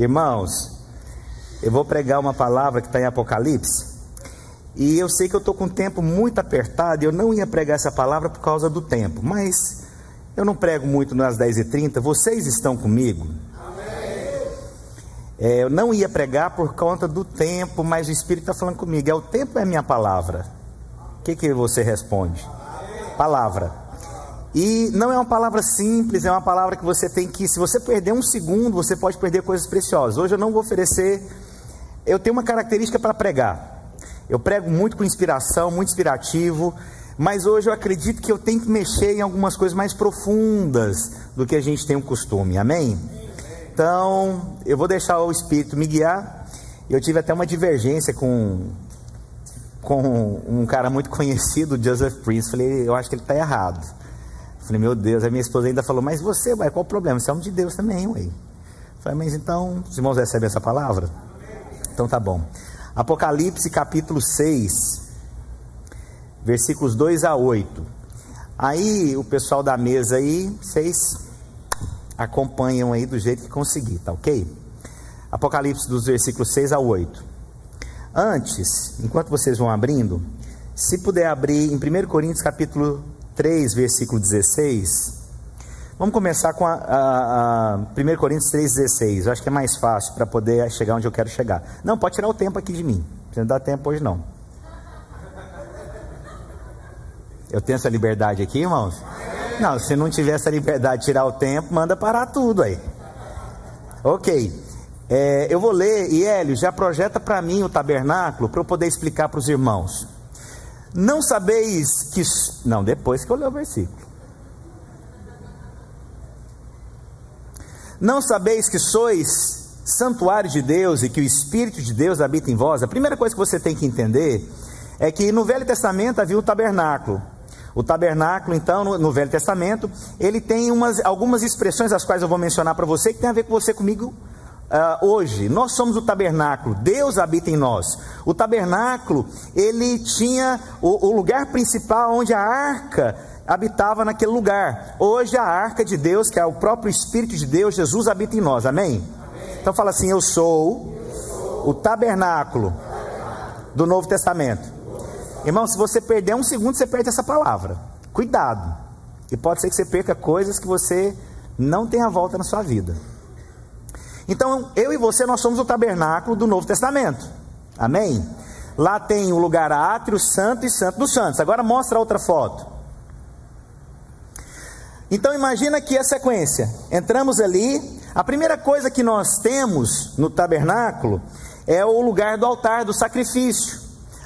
Irmãos, eu vou pregar uma palavra que está em Apocalipse. E eu sei que eu estou com o tempo muito apertado. e Eu não ia pregar essa palavra por causa do tempo. Mas eu não prego muito nas 10h30. Vocês estão comigo? É, eu não ia pregar por conta do tempo, mas o Espírito está falando comigo. É o tempo é a minha palavra. O que, que você responde? Palavra. E não é uma palavra simples, é uma palavra que você tem que, se você perder um segundo, você pode perder coisas preciosas. Hoje eu não vou oferecer. Eu tenho uma característica para pregar. Eu prego muito com inspiração, muito inspirativo, mas hoje eu acredito que eu tenho que mexer em algumas coisas mais profundas do que a gente tem o costume. Amém? Então, eu vou deixar o Espírito me guiar. Eu tive até uma divergência com com um cara muito conhecido, Joseph Prince. Falei, eu acho que ele está errado. Falei, meu Deus. A minha esposa ainda falou, mas você, ué, qual o problema? Você é homem de Deus também, ué. Falei, mas então, os irmãos recebem essa palavra? Então tá bom. Apocalipse capítulo 6, versículos 2 a 8. Aí o pessoal da mesa aí, vocês acompanham aí do jeito que conseguir, tá ok? Apocalipse dos versículos 6 a 8. Antes, enquanto vocês vão abrindo, se puder abrir em 1 Coríntios capítulo 3, versículo 16. Vamos começar com a, a, a 1 Coríntios 3,16. Eu acho que é mais fácil para poder chegar onde eu quero chegar. Não, pode tirar o tempo aqui de mim. Não dá tempo hoje não. Eu tenho essa liberdade aqui, irmãos? Não, se não tiver essa liberdade de tirar o tempo, manda parar tudo aí. Ok. É, eu vou ler, e Hélio, já projeta para mim o tabernáculo para eu poder explicar para os irmãos. Não sabeis que. Não, depois que eu ler o versículo. Não sabeis que sois santuário de Deus e que o Espírito de Deus habita em vós? A primeira coisa que você tem que entender é que no Velho Testamento havia o tabernáculo. O tabernáculo, então, no, no Velho Testamento, ele tem umas, algumas expressões, as quais eu vou mencionar para você, que tem a ver com você comigo Uh, hoje, nós somos o tabernáculo, Deus habita em nós. O tabernáculo, ele tinha o, o, lugar principal onde a arca habitava naquele lugar. Hoje a arca de Deus, que é o próprio Espírito de Deus, Jesus habita em nós. Amém? Amém. Então fala assim: Eu sou, o tabernáculo, do Novo Testamento. Irmão, se você perder um segundo, você perde essa palavra. Cuidado. E pode ser que você perca coisas que você não tenha volta na sua vida. Então, eu e você, nós somos o tabernáculo do Novo Testamento. Amém? Lá tem o lugar átrio, santo e santo dos santos. Agora mostra outra foto. Então imagina aqui a sequência. Entramos ali. A primeira coisa que nós temos no tabernáculo é o lugar do altar do sacrifício,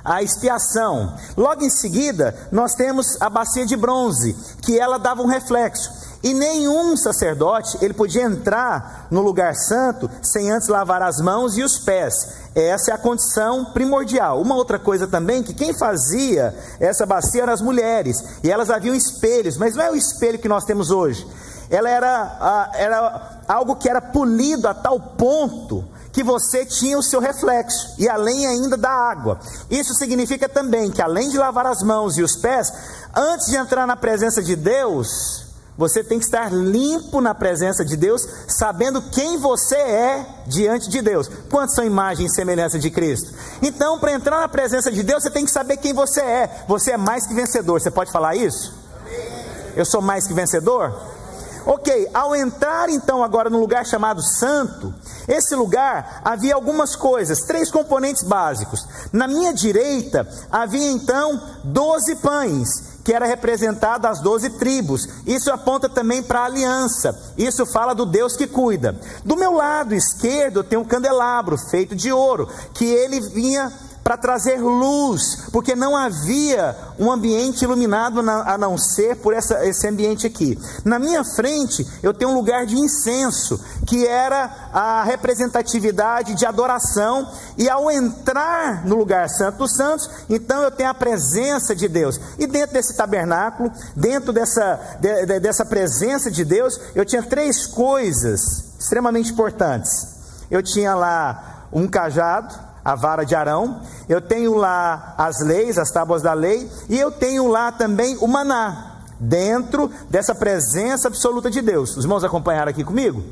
a expiação. Logo em seguida, nós temos a bacia de bronze, que ela dava um reflexo. E nenhum sacerdote ele podia entrar no lugar santo sem antes lavar as mãos e os pés. Essa é a condição primordial. Uma outra coisa também que quem fazia essa bacia eram as mulheres e elas haviam espelhos, mas não é o espelho que nós temos hoje. Ela era, era algo que era polido a tal ponto que você tinha o seu reflexo e além ainda da água. Isso significa também que além de lavar as mãos e os pés, antes de entrar na presença de Deus, você tem que estar limpo na presença de Deus, sabendo quem você é diante de Deus. Quantos são imagem e semelhança de Cristo? Então, para entrar na presença de Deus, você tem que saber quem você é. Você é mais que vencedor. Você pode falar isso? Eu sou mais que vencedor? Ok, ao entrar então agora no lugar chamado santo, esse lugar havia algumas coisas, três componentes básicos. Na minha direita havia então doze pães que era representado as doze tribos. Isso aponta também para a aliança. Isso fala do Deus que cuida. Do meu lado esquerdo tem um candelabro feito de ouro, que ele vinha para trazer luz, porque não havia um ambiente iluminado a não ser por essa, esse ambiente aqui. Na minha frente eu tenho um lugar de incenso, que era a representatividade de adoração, e ao entrar no lugar santo dos santos, então eu tenho a presença de Deus. E dentro desse tabernáculo, dentro dessa, de, de, dessa presença de Deus, eu tinha três coisas extremamente importantes. Eu tinha lá um cajado, a vara de Arão, eu tenho lá as leis, as tábuas da lei, e eu tenho lá também o maná, dentro dessa presença absoluta de Deus. Os irmãos acompanharam aqui comigo?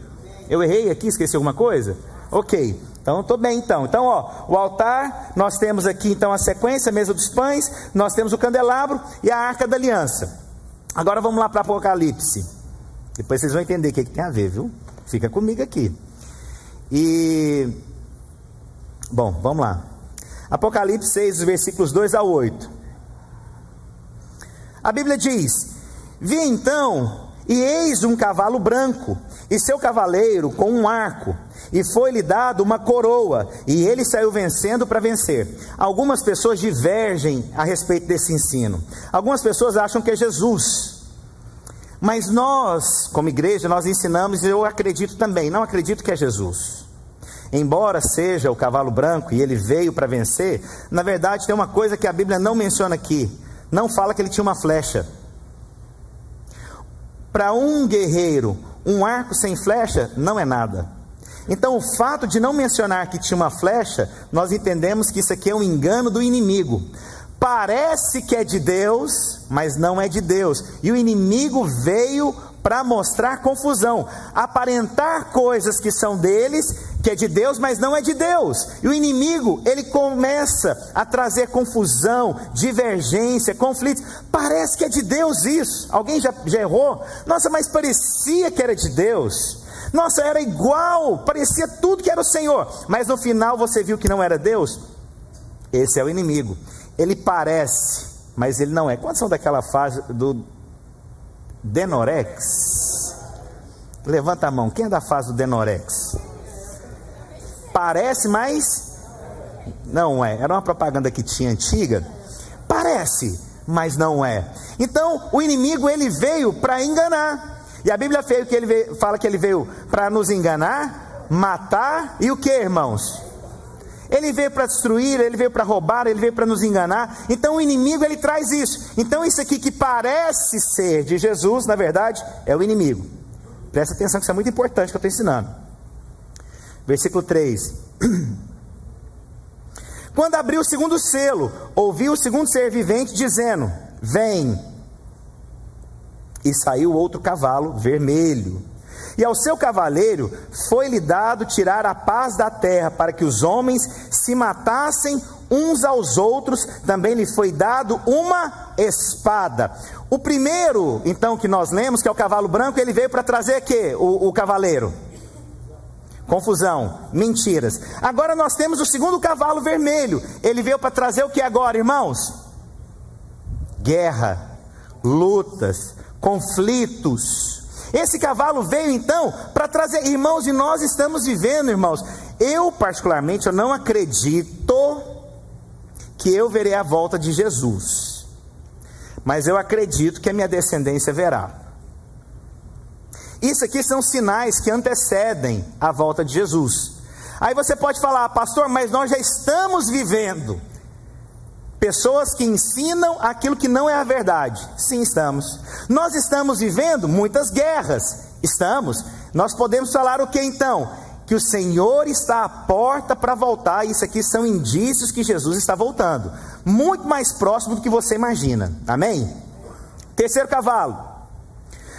Eu errei aqui, esqueci alguma coisa? Ok. Então estou bem então. Então, ó, o altar, nós temos aqui então a sequência, a mesa dos pães, nós temos o candelabro e a arca da aliança. Agora vamos lá para Apocalipse. Depois vocês vão entender o que, que tem a ver, viu? Fica comigo aqui. E bom, vamos lá. Apocalipse 6, versículos 2 a 8. A Bíblia diz: Vi então, e eis um cavalo branco, e seu cavaleiro com um arco e foi-lhe dado uma coroa, e ele saiu vencendo para vencer. Algumas pessoas divergem a respeito desse ensino. Algumas pessoas acham que é Jesus. Mas nós, como igreja, nós ensinamos, e eu acredito também, não acredito que é Jesus. Embora seja o cavalo branco e ele veio para vencer, na verdade tem uma coisa que a Bíblia não menciona aqui. Não fala que ele tinha uma flecha. Para um guerreiro, um arco sem flecha não é nada. Então, o fato de não mencionar que tinha uma flecha, nós entendemos que isso aqui é um engano do inimigo. Parece que é de Deus, mas não é de Deus. E o inimigo veio para mostrar confusão, aparentar coisas que são deles, que é de Deus, mas não é de Deus. E o inimigo, ele começa a trazer confusão, divergência, conflitos. Parece que é de Deus isso. Alguém já, já errou? Nossa, mas parecia que era de Deus. Nossa, era igual, parecia tudo que era o Senhor, mas no final você viu que não era Deus? Esse é o inimigo. Ele parece, mas ele não é. Quantos são daquela fase do Denorex? Levanta a mão. Quem é da fase do Denorex? Parece, mas não é. Era uma propaganda que tinha antiga. Parece, mas não é. Então, o inimigo ele veio para enganar. E a Bíblia veio que ele veio, fala que ele veio para nos enganar, matar e o que, irmãos? Ele veio para destruir, ele veio para roubar, ele veio para nos enganar. Então o inimigo ele traz isso. Então isso aqui que parece ser de Jesus, na verdade, é o inimigo. Presta atenção que isso é muito importante que eu estou ensinando. Versículo 3. Quando abriu o segundo selo, ouviu o segundo ser vivente dizendo: Vem. E saiu outro cavalo vermelho. E ao seu cavaleiro foi-lhe dado tirar a paz da terra, para que os homens se matassem uns aos outros, também lhe foi dado uma espada. O primeiro, então, que nós lemos, que é o cavalo branco, ele veio para trazer que o, o cavaleiro? Confusão, mentiras. Agora nós temos o segundo cavalo vermelho. Ele veio para trazer o que agora, irmãos? Guerra, lutas, conflitos. Esse cavalo veio então para trazer, irmãos, e nós estamos vivendo, irmãos. Eu, particularmente, eu não acredito que eu verei a volta de Jesus, mas eu acredito que a minha descendência verá. Isso aqui são sinais que antecedem a volta de Jesus. Aí você pode falar, pastor, mas nós já estamos vivendo. Pessoas que ensinam aquilo que não é a verdade. Sim, estamos. Nós estamos vivendo muitas guerras. Estamos. Nós podemos falar o que então? Que o Senhor está à porta para voltar. Isso aqui são indícios que Jesus está voltando. Muito mais próximo do que você imagina. Amém? Terceiro cavalo.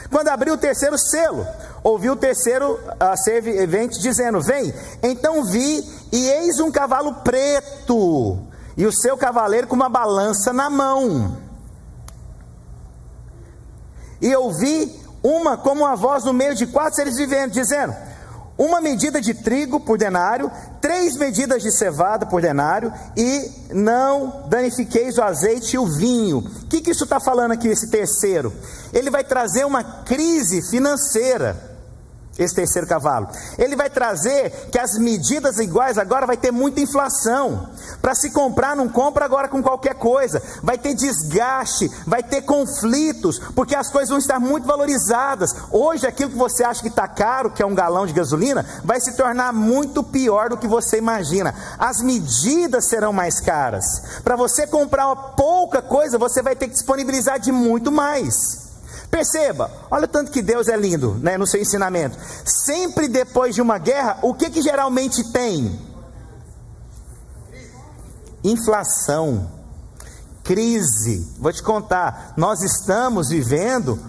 Quando abriu o terceiro selo, ouviu o terceiro uh, servente dizendo: Vem. Então vi, e eis um cavalo preto e o seu cavaleiro com uma balança na mão. E ouvi uma como uma voz no meio de quatro seres vivendo, dizendo: uma medida de trigo por denário, três medidas de cevada por denário, e não danifiqueis o azeite e o vinho. O que, que isso está falando aqui, esse terceiro? Ele vai trazer uma crise financeira esse terceiro cavalo. Ele vai trazer que as medidas iguais agora vai ter muita inflação. Para se comprar, não compra agora com qualquer coisa. Vai ter desgaste, vai ter conflitos, porque as coisas vão estar muito valorizadas. Hoje, aquilo que você acha que está caro, que é um galão de gasolina, vai se tornar muito pior do que você imagina. As medidas serão mais caras. Para você comprar pouca coisa, você vai ter que disponibilizar de muito mais. Perceba, olha o tanto que Deus é lindo né, no seu ensinamento. Sempre depois de uma guerra, o que, que geralmente tem? Inflação, crise. Vou te contar, nós estamos vivendo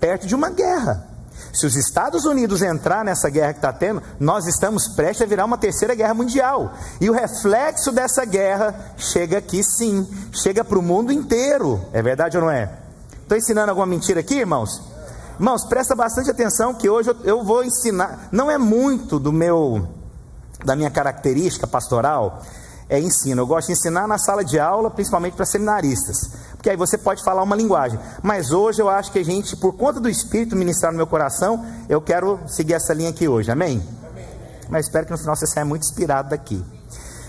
perto de uma guerra. Se os Estados Unidos entrar nessa guerra que está tendo, nós estamos prestes a virar uma terceira guerra mundial. E o reflexo dessa guerra chega aqui sim, chega para o mundo inteiro. É verdade ou não é? Estou ensinando alguma mentira aqui, irmãos? Irmãos, presta bastante atenção que hoje eu, vou ensinar. Não é muito do meu, da minha característica pastoral, é ensino. Eu gosto de ensinar na sala de aula, principalmente para seminaristas, porque aí você pode falar uma linguagem. Mas hoje eu acho que a gente, por conta do Espírito ministrar no meu coração, eu quero seguir essa linha aqui hoje, amém? amém. Mas espero que no final você saia muito inspirado daqui.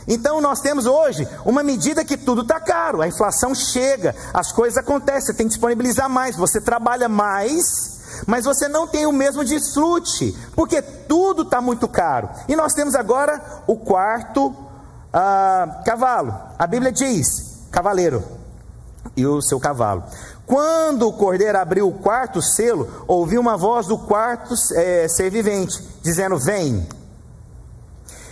Então nós temos hoje uma medida que tudo está caro, a inflação chega, as coisas acontecem, você tem que disponibilizar mais, você trabalha mais, mas você não tem o mesmo desfrute, porque tudo está muito caro. E nós temos agora o quarto ah, cavalo. A Bíblia diz: cavaleiro e o seu cavalo. Quando o cordeiro abriu o quarto selo, ouviu uma voz do quarto é, ser vivente, dizendo: Vem.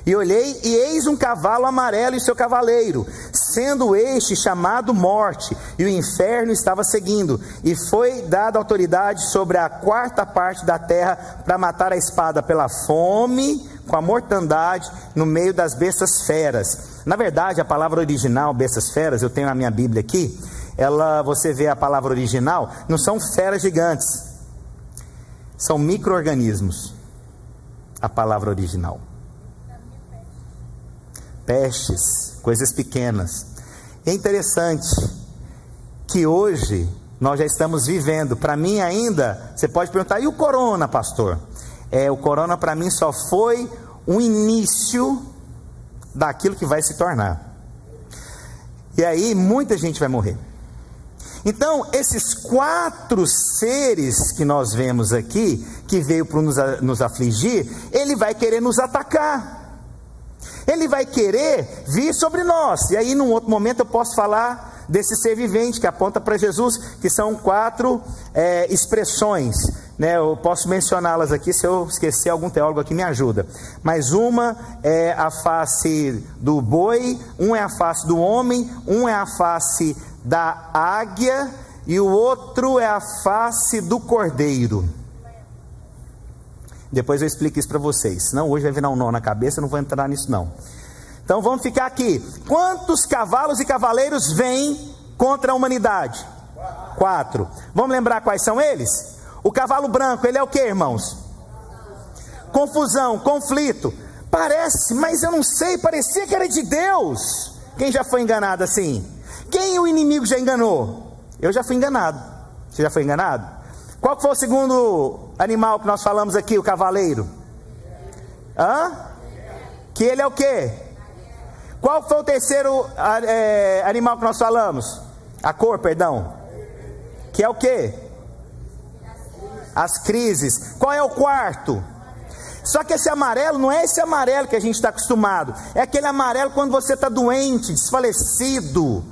E olhei, e eis um cavalo amarelo e seu cavaleiro, sendo este chamado Morte, e o inferno estava seguindo, e foi dada autoridade sobre a quarta parte da terra para matar a espada pela fome, com a mortandade no meio das bestas feras. Na verdade, a palavra original, bestas feras, eu tenho na minha Bíblia aqui, ela, você vê a palavra original, não são feras gigantes, são micro-organismos. A palavra original. Pestes, coisas pequenas. É interessante que hoje nós já estamos vivendo. Para mim ainda, você pode perguntar, e o corona, pastor? É, o corona para mim só foi um início daquilo que vai se tornar. E aí muita gente vai morrer. Então, esses quatro seres que nós vemos aqui, que veio para nos, nos afligir, ele vai querer nos atacar. Ele vai querer vir sobre nós. E aí, num outro momento, eu posso falar desse ser vivente que aponta para Jesus, que são quatro é, expressões né, eu posso mencioná-las aqui, se eu esquecer algum teólogo aqui me ajuda. Mas uma é a face do boi, um é a face do homem, um é a face da águia e o outro é a face do cordeiro. Depois eu explico isso para vocês. Senão hoje vai virar um nó na cabeça, eu não vou entrar nisso não. Então vamos ficar aqui. Quantos cavalos e cavaleiros vêm contra a humanidade? Quatro. Vamos lembrar quais são eles? O cavalo branco, ele é o que, irmãos? Confusão, conflito. Parece, mas eu não sei, parecia que era de Deus. Quem já foi enganado assim? Quem o inimigo já enganou? Eu já fui enganado. Você já foi enganado? Qual foi o segundo animal que nós falamos aqui, o cavaleiro? Hã? Que ele é o que? Qual foi o terceiro é, animal que nós falamos? A cor, perdão. Que é o que? as crises. Qual é o quarto? Só que esse amarelo não é esse amarelo que a gente está acostumado. É aquele amarelo quando você está doente, desfalecido.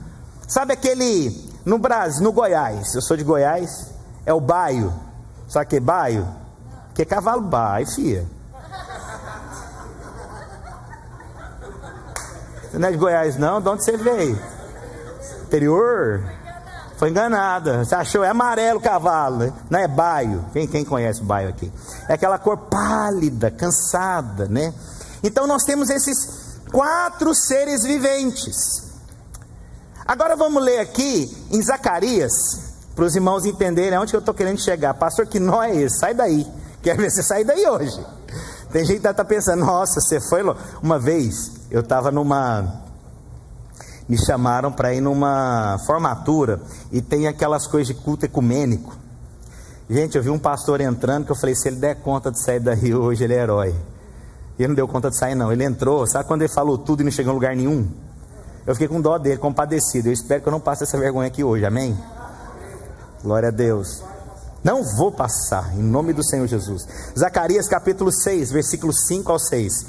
Sabe aquele no Brasil, no Goiás? Eu sou de Goiás. É o baio. Sabe que é baio? Que é cavalo baio, fia. Você não é de Goiás não? De onde você veio? Interior? Foi enganada. Você achou? É amarelo o cavalo, né? não é baio. Quem, quem conhece o baio aqui? É aquela cor pálida, cansada, né? Então nós temos esses quatro seres viventes. Agora vamos ler aqui em Zacarias, para os irmãos entenderem onde que eu estou querendo chegar. Pastor, que nó é esse? Sai daí. Quero ver você sair daí hoje. Tem gente que está pensando, nossa, você foi. Uma vez eu estava numa me chamaram para ir numa formatura e tem aquelas coisas de culto ecumênico. Gente, eu vi um pastor entrando que eu falei: se ele der conta de sair daí hoje, ele é herói. E ele não deu conta de sair, não. Ele entrou, sabe quando ele falou tudo e não chegou em lugar nenhum? Eu fiquei com dó dele, compadecido. Eu espero que eu não passe essa vergonha aqui hoje, amém? Glória a Deus. Não vou passar, em nome do Senhor Jesus. Zacarias capítulo 6, versículos 5 ao 6.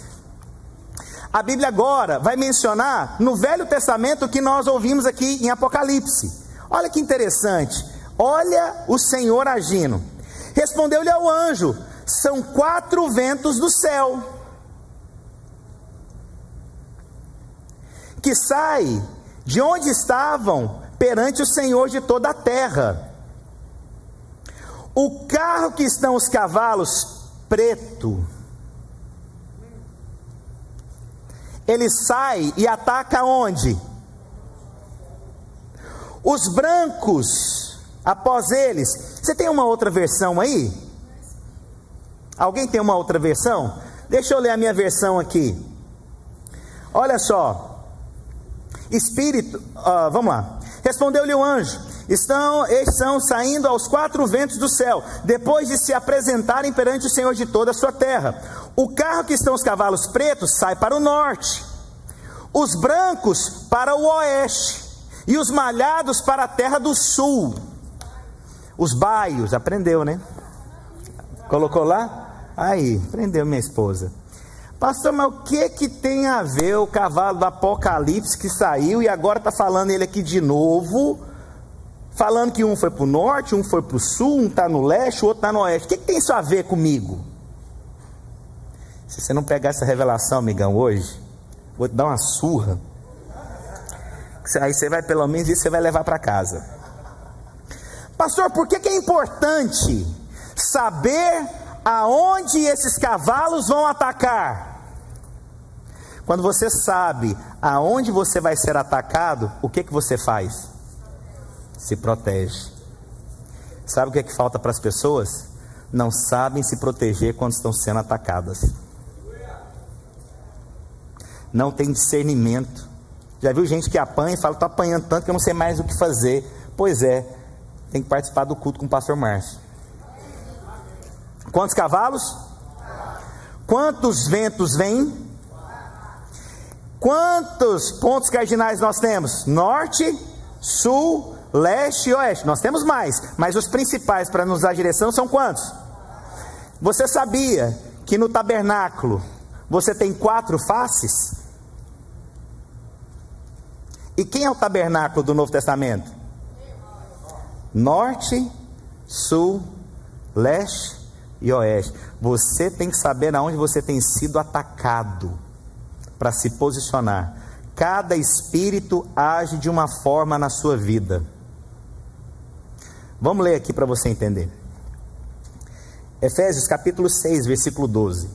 A Bíblia agora vai mencionar no Velho Testamento que nós ouvimos aqui em Apocalipse. Olha que interessante. Olha o Senhor agindo. Respondeu-lhe ao anjo: São quatro ventos do céu que saem de onde estavam perante o Senhor de toda a terra. O carro que estão os cavalos preto. Ele sai e ataca onde? Os brancos, após eles. Você tem uma outra versão aí? Alguém tem uma outra versão? Deixa eu ler a minha versão aqui. Olha só. Espírito, uh, vamos lá. Respondeu-lhe o anjo: Estão, estão saindo aos quatro ventos do céu, depois de se apresentarem perante o Senhor de toda a sua terra. O carro que estão os cavalos pretos sai para o norte, os brancos para o oeste, e os malhados para a terra do sul. Os baios, aprendeu, né? Colocou lá? Aí, aprendeu minha esposa. Pastor, mas o que que tem a ver o cavalo do Apocalipse que saiu e agora está falando ele aqui de novo? Falando que um foi para o norte, um foi para o sul, um está no leste, o outro está no oeste. O que, que tem isso a ver comigo? Se você não pegar essa revelação, amigão, hoje, vou te dar uma surra. Aí você vai, pelo menos, isso você vai levar para casa. Pastor, por que, que é importante saber aonde esses cavalos vão atacar? Quando você sabe aonde você vai ser atacado, o que, que você faz? Se protege. Sabe o que, é que falta para as pessoas? Não sabem se proteger quando estão sendo atacadas. Não tem discernimento. Já viu gente que apanha e fala: estou apanhando tanto que eu não sei mais o que fazer. Pois é, tem que participar do culto com o pastor Márcio. Quantos cavalos? Quantos ventos vêm? Quantos pontos cardinais nós temos? Norte, sul, leste e oeste. Nós temos mais, mas os principais para nos dar direção são quantos? Você sabia que no tabernáculo você tem quatro faces? E quem é o tabernáculo do Novo Testamento? Norte, sul, leste e oeste. Você tem que saber aonde você tem sido atacado para se posicionar. Cada espírito age de uma forma na sua vida. Vamos ler aqui para você entender. Efésios capítulo 6, versículo 12.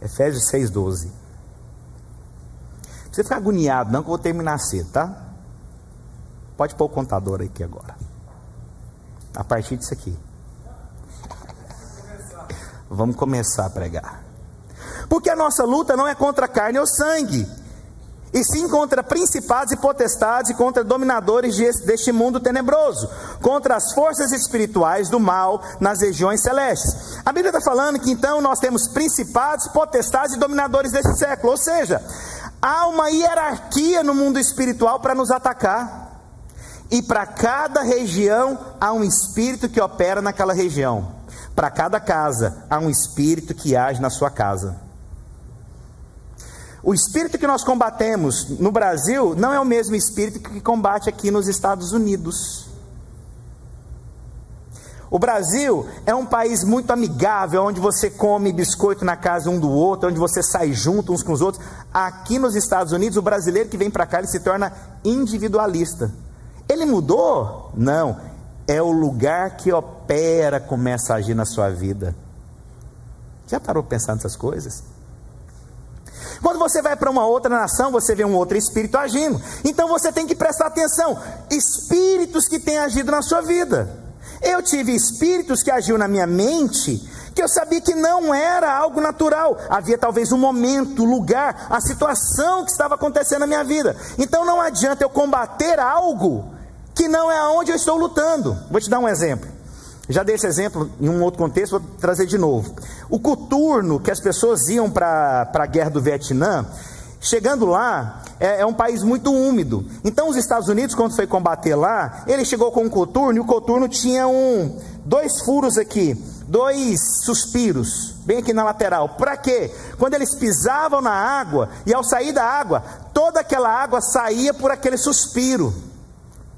Efésios 6, 12. Não precisa ficar agoniado, não, que eu vou terminar cedo, tá? Pode pôr o contador aqui agora. A partir disso aqui. Vamos começar a pregar. Porque a nossa luta não é contra carne ou sangue, e sim contra principados e potestades e contra dominadores deste mundo tenebroso, contra as forças espirituais do mal nas regiões celestes. A Bíblia está falando que então nós temos principados, potestades e dominadores desse século, ou seja, há uma hierarquia no mundo espiritual para nos atacar. E para cada região há um espírito que opera naquela região. Para cada casa há um espírito que age na sua casa. O espírito que nós combatemos no Brasil não é o mesmo espírito que combate aqui nos Estados Unidos. O Brasil é um país muito amigável, onde você come biscoito na casa um do outro, onde você sai junto uns com os outros. Aqui nos Estados Unidos, o brasileiro que vem para cá ele se torna individualista. Ele mudou? Não é o lugar que opera, começa a agir na sua vida. Já parou pensando nessas coisas? Quando você vai para uma outra nação, você vê um outro espírito agindo. Então você tem que prestar atenção. Espíritos que têm agido na sua vida. Eu tive espíritos que agiu na minha mente, que eu sabia que não era algo natural. Havia talvez um momento, lugar, a situação que estava acontecendo na minha vida. Então não adianta eu combater algo que não é aonde eu estou lutando. Vou te dar um exemplo. Já dei esse exemplo em um outro contexto, vou trazer de novo. O coturno que as pessoas iam para a guerra do Vietnã, chegando lá, é, é, um país muito úmido. Então, os Estados Unidos, quando foi combater lá, ele chegou com um coturno e o coturno tinha um, dois furos aqui, dois suspiros, bem aqui na lateral. Para quê? Quando eles pisavam na água e ao sair da água, toda aquela água saía por aquele suspiro.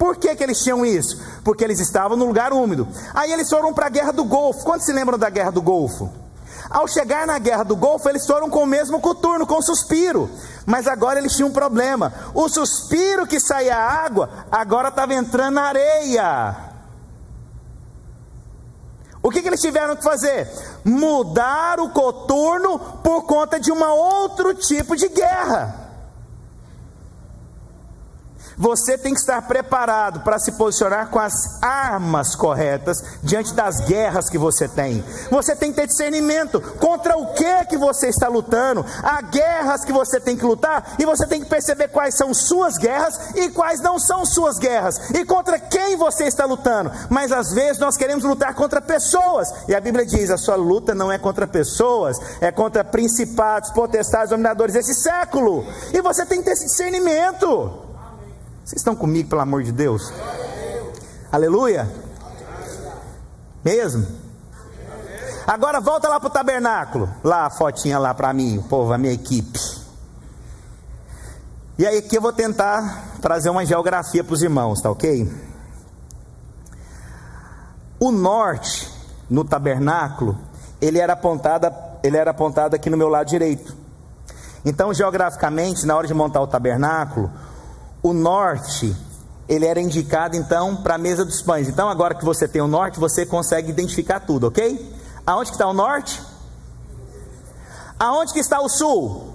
Por que, que eles tinham isso? Porque eles estavam no lugar úmido. Aí eles foram para a guerra do Golfo. Quantos se lembram da guerra do Golfo? Ao chegar na guerra do Golfo, eles foram com o mesmo coturno, com suspiro. Mas agora eles tinham um problema. O suspiro que saía água, agora estava entrando na areia. O que, que, eles tiveram que fazer? Mudar o coturno por conta de um outro tipo de guerra. Você tem que estar preparado para se posicionar com as armas corretas diante das guerras que você tem. Você tem que ter discernimento contra o que que você está lutando. Há guerras que você tem que lutar e você tem que perceber quais são suas guerras e quais não são suas guerras e contra quem você está lutando. Mas às vezes nós queremos lutar contra pessoas e a Bíblia diz: a sua luta não é contra pessoas, é contra principados, potestades, dominadores desse século. E você tem que ter esse discernimento. Vocês estão comigo, pelo amor de Deus? Aleluia? Mesmo? Agora volta lá para o tabernáculo. Lá a fotinha lá para mim, o povo, a minha equipe. E aí aqui eu vou tentar trazer uma geografia para os irmãos, tá ok? O norte no tabernáculo, ele era apontado, ele era apontado aqui no meu lado direito. Então, geograficamente, na hora de montar o tabernáculo, o norte, ele era indicado então para a mesa dos pães. Então agora que você tem o norte, você consegue identificar tudo, ok? Aonde que está o norte? Aonde que está o sul?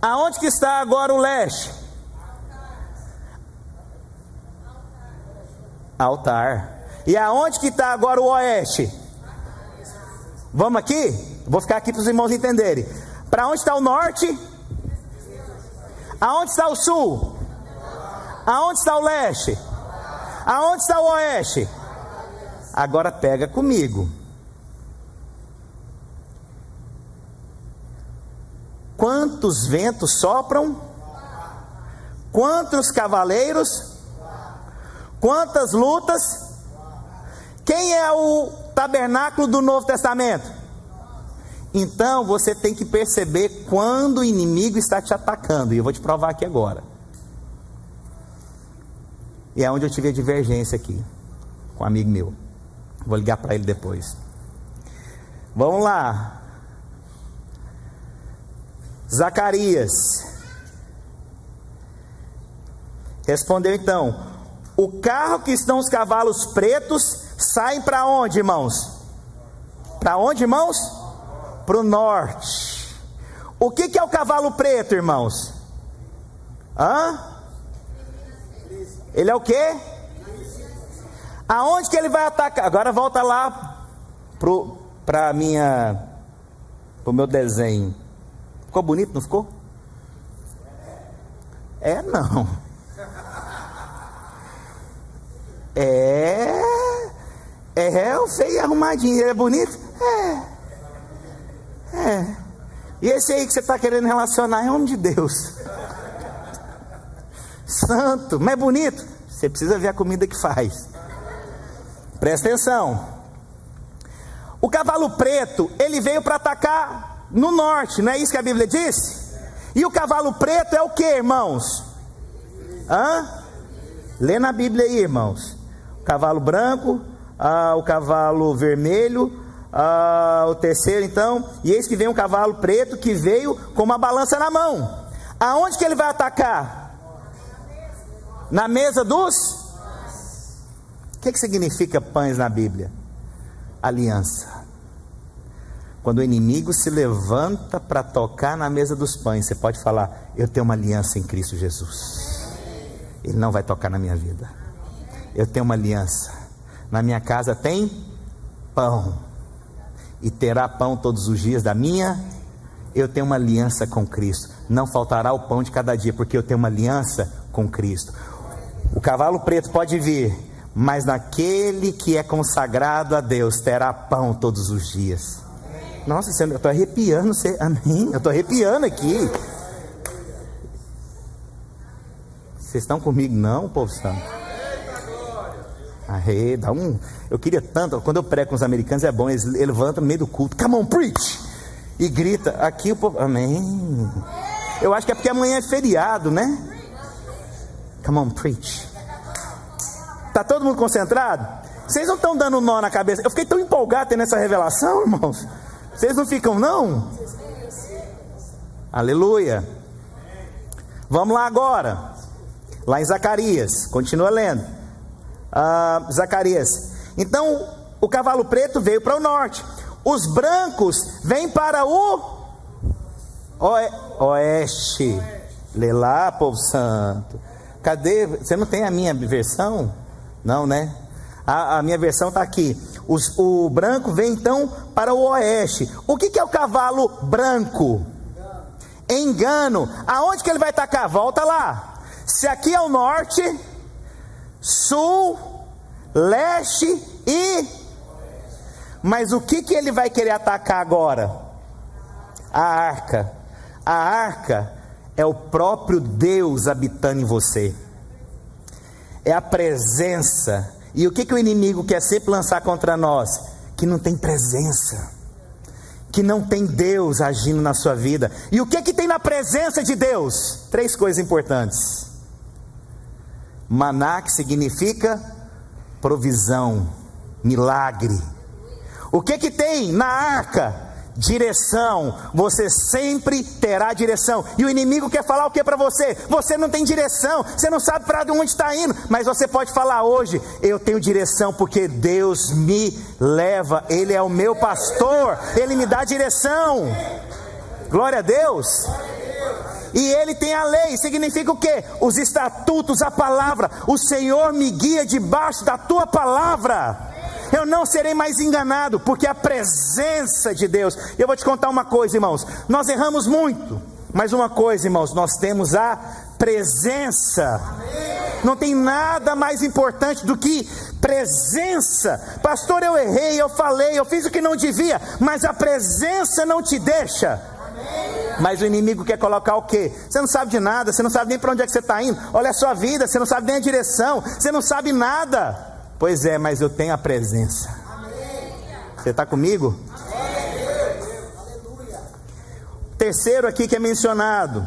Aonde que está agora o leste? Altar. E aonde que está agora o oeste? Vamos aqui? Vou ficar aqui para os irmãos entenderem. Para onde está o norte? Aonde está o sul? Aonde está o leste? Aonde está o oeste? Agora pega comigo. Quantos ventos sopram? Quantos cavaleiros? Quantas lutas? Quem é o tabernáculo do Novo Testamento? Então você tem que perceber quando o inimigo está te atacando, e eu vou te provar aqui agora. E é onde eu tive a divergência aqui, com um amigo meu. Vou ligar para ele depois. Vamos lá. Zacarias. Respondeu então: O carro que estão os cavalos pretos saem para onde, irmãos? Para onde, irmãos? Para o norte. O que, que é o cavalo preto, irmãos? Hã? Ele é o que? Aonde que ele vai atacar? Agora volta lá para minha, o meu desenho. Ficou bonito, não ficou? É não. É, é, o feio e arrumadinho. Ele é bonito? É. É. E esse aí que você está querendo relacionar é homem de Deus. Santo, mas é bonito. Você precisa ver a comida que faz. Presta atenção. O cavalo preto, ele veio para atacar no norte, não é isso que a Bíblia disse? E o cavalo preto é o que, irmãos? Hã? Lê na Bíblia aí, irmãos. O cavalo branco, ah, o cavalo vermelho, ah, o terceiro então, e eis que vem um cavalo preto que veio com uma balança na mão. Aonde que ele vai atacar? Na mesa dos? O que, que significa pães na Bíblia? Aliança. Quando o inimigo se levanta para tocar na mesa dos pães, você pode falar: Eu tenho uma aliança em Cristo Jesus. Ele não vai tocar na minha vida. Eu tenho uma aliança. Na minha casa tem pão e terá pão todos os dias da minha. Eu tenho uma aliança com Cristo. Não faltará o pão de cada dia, porque eu tenho uma aliança com Cristo. O cavalo preto pode vir, mas naquele que é consagrado a Deus terá pão todos os dias. Nossa, eu estou arrepiando, você, amém? Eu estou arrepiando aqui. Vocês estão comigo, não, povo santo? Arre, dá um. Eu queria tanto, quando eu prego com os americanos é bom, eles levantam no meio do culto, come on, preach! E grita, aqui o povo, amém. Eu acho que é porque amanhã é feriado, né? Come on, preach. Tá todo mundo concentrado? Vocês não estão dando nó na cabeça. Eu fiquei tão empolgado tendo essa revelação, irmãos. Vocês não ficam, não? Aleluia. Vamos lá agora. Lá em Zacarias. Continua lendo. Ah, Zacarias. Então, o cavalo preto veio para o norte. Os brancos vêm para o oeste. Lê lá, povo santo. Cadê? Você não tem a minha versão? Não, né? A, a minha versão está aqui. Os, o branco vem então para o oeste. O que, que é o cavalo branco? Engano. Aonde que ele vai atacar? Volta lá. Se aqui é o norte, sul, leste e. Mas o que, que ele vai querer atacar agora? A arca. A arca é o próprio Deus habitando em você. É a presença. E o que, que o inimigo quer sempre lançar contra nós? Que não tem presença. Que não tem Deus agindo na sua vida. E o que que tem na presença de Deus? Três coisas importantes. Maná, que significa provisão, milagre. O que que tem na arca? direção, você sempre terá direção. E o inimigo quer falar o que para você? Você não tem direção, você não sabe para onde está indo, mas você pode falar hoje: eu tenho direção porque Deus me leva, Ele é o meu pastor, Ele me dá direção. Glória a Deus. E ele tem a lei, significa o que? Os estatutos, a palavra. O Senhor me guia debaixo da tua palavra eu não serei mais enganado, porque a presença de Deus. Eu vou te contar uma coisa, irmãos. Nós erramos muito, mas uma coisa, irmãos, nós temos a presença. Não tem nada mais importante do que presença. Pastor, eu errei, eu falei, eu fiz o que não devia, mas a presença não te deixa. Mas o inimigo quer colocar o quê? Você não sabe de nada, você não sabe nem para onde é que você está indo. Olha a sua vida, você não sabe nem a direção, você não sabe nada. Pois é, mas eu tenho a presença. Você está comigo? Terceiro aqui que é mencionado.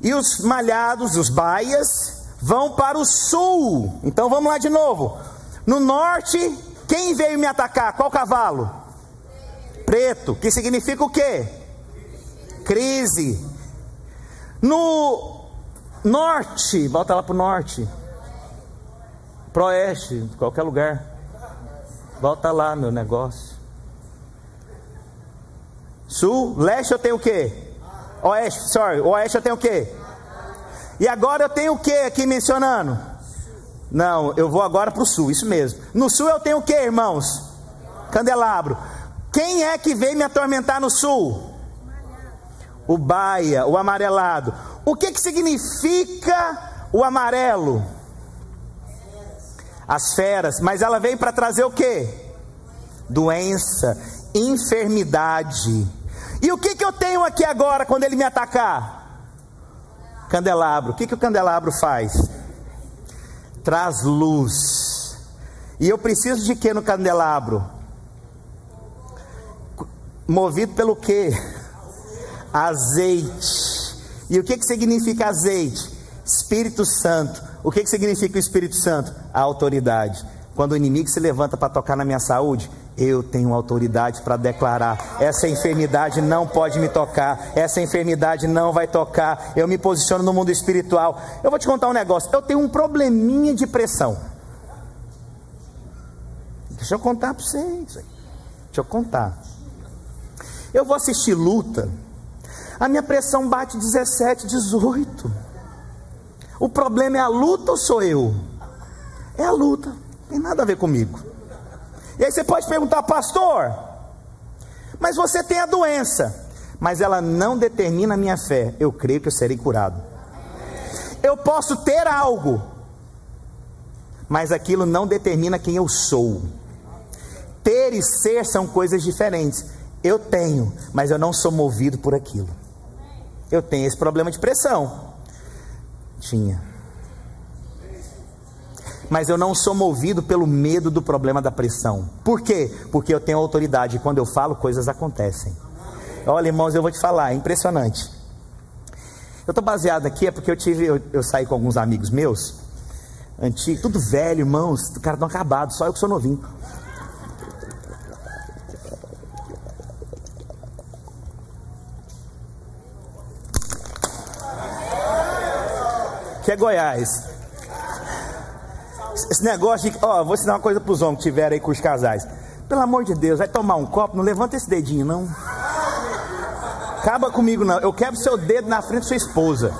E os malhados, os baias, vão para o sul. Então vamos lá de novo. No norte, quem veio me atacar? Qual cavalo? Preto, que significa o quê? Crise. No norte, volta lá para o norte. Proeste, qualquer lugar. Volta lá, meu negócio. Sul, leste eu tenho o quê? Oeste, sorry, oeste eu tenho o quê? E agora eu tenho o que aqui mencionando? Não, eu vou agora para o sul, isso mesmo. No sul eu tenho o que, irmãos? Candelabro. Quem é que veio me atormentar no sul? O baia, o amarelado. O que, que significa o amarelo? as feras, mas ela veio para trazer o que? Doença, enfermidade. E o que, que eu tenho aqui agora quando ele me atacar? Candelabro. O que, que o candelabro faz? Traz luz. E eu preciso de que no candelabro? Movido pelo que? Azeite. E o que, que significa azeite? Espírito Santo o que, que significa o Espírito Santo? A autoridade. Quando o inimigo se levanta para tocar na minha saúde, eu tenho autoridade para declarar: essa enfermidade não pode me tocar, essa enfermidade não vai tocar. Eu me posiciono no mundo espiritual. Eu vou te contar um negócio: eu tenho um probleminha de pressão. Deixa eu contar para vocês. Deixa eu contar. Eu vou assistir luta, a minha pressão bate 17, 18. O problema é a luta ou sou eu? É a luta, não tem nada a ver comigo. E aí você pode perguntar, pastor, mas você tem a doença, mas ela não determina a minha fé. Eu creio que eu serei curado. Eu posso ter algo, mas aquilo não determina quem eu sou. Ter e ser são coisas diferentes. Eu tenho, mas eu não sou movido por aquilo. Eu tenho esse problema de pressão. Tinha. Mas eu não sou movido pelo medo do problema da pressão. Por quê? Porque eu tenho autoridade e quando eu falo, coisas acontecem. Olha, irmãos, eu vou te falar, é impressionante. Eu estou baseado aqui, é porque eu tive, eu, eu saí com alguns amigos meus, antigos, tudo velho, irmãos, cara não acabado, só eu que sou novinho. Que é Goiás. Esse negócio de. Ó, vou ensinar uma coisa para os homens que tiverem aí com os casais. Pelo amor de Deus, vai tomar um copo, não levanta esse dedinho, não. Acaba comigo, não. Eu quebro seu dedo na frente da sua esposa.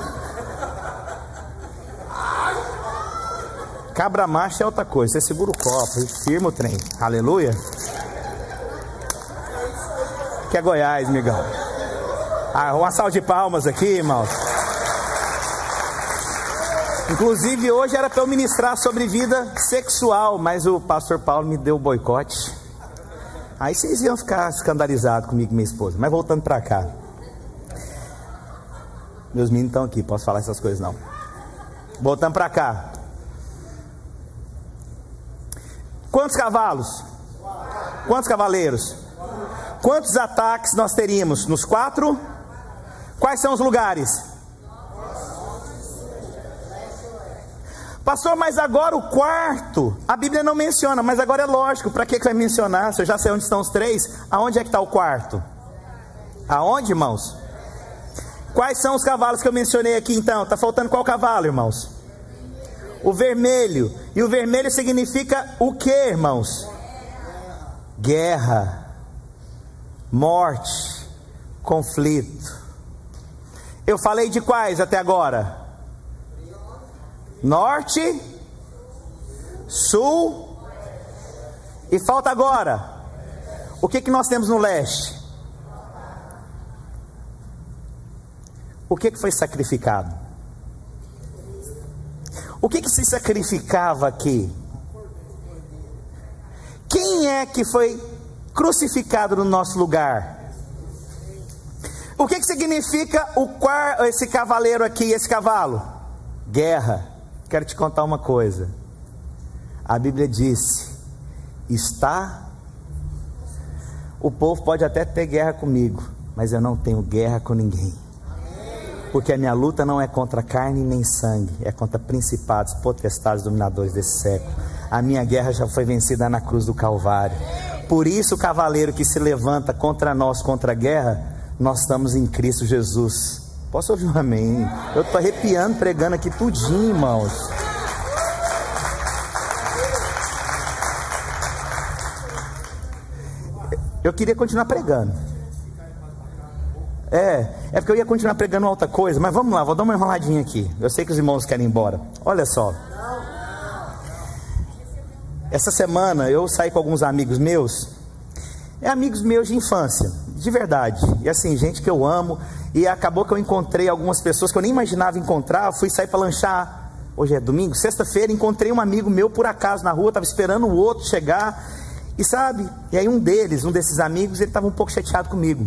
Cabra macho é outra coisa. Você segura o copo e firma o trem. Aleluia. Que é Goiás, migão. Ah, uma salva de palmas aqui, irmãos. Inclusive, hoje era para eu ministrar sobre vida sexual, mas o pastor Paulo me deu boicote. Aí vocês iam ficar escandalizados comigo e minha esposa. Mas voltando para cá. Meus meninos estão aqui, posso falar essas coisas não. Voltando para cá. Quantos cavalos? Quantos cavaleiros? Quantos ataques nós teríamos? Nos quatro? Quais são os lugares? Pastor, mas agora o quarto, a Bíblia não menciona, mas agora é lógico, para que, que vai mencionar? Se eu já sei onde estão os três, aonde é que está o quarto? Aonde, irmãos? Quais são os cavalos que eu mencionei aqui então? Está faltando qual cavalo, irmãos? O vermelho. E o vermelho significa o que, irmãos? Guerra, morte, conflito. Eu falei de quais até agora? Norte, Sul e falta agora. O que, que nós temos no leste? O que, que foi sacrificado? O que, que se sacrificava aqui? Quem é que foi crucificado no nosso lugar? O que, que significa o quar, esse cavaleiro aqui, esse cavalo? Guerra. Quero te contar uma coisa. A Bíblia disse: está. O povo pode até ter guerra comigo, mas eu não tenho guerra com ninguém. Porque a minha luta não é contra carne nem sangue, é contra principados, potestades, dominadores desse século. A minha guerra já foi vencida na cruz do Calvário. Por isso, o cavaleiro que se levanta contra nós, contra a guerra, nós estamos em Cristo Jesus. Posso ouvir um amém? Eu estou arrepiando pregando aqui tudinho, irmãos. Eu queria continuar pregando. É, é porque eu ia continuar pregando outra coisa, mas vamos lá, vou dar uma enroladinha aqui. Eu sei que os irmãos querem ir embora. Olha só. Essa semana eu saí com alguns amigos meus, é amigos meus de infância, de verdade. E assim, gente que eu amo, e acabou que eu encontrei algumas pessoas que eu nem imaginava encontrar. fui sair para lanchar. Hoje é domingo, sexta-feira, encontrei um amigo meu por acaso na rua, estava esperando o outro chegar. E sabe, e aí um deles, um desses amigos, ele estava um pouco chateado comigo.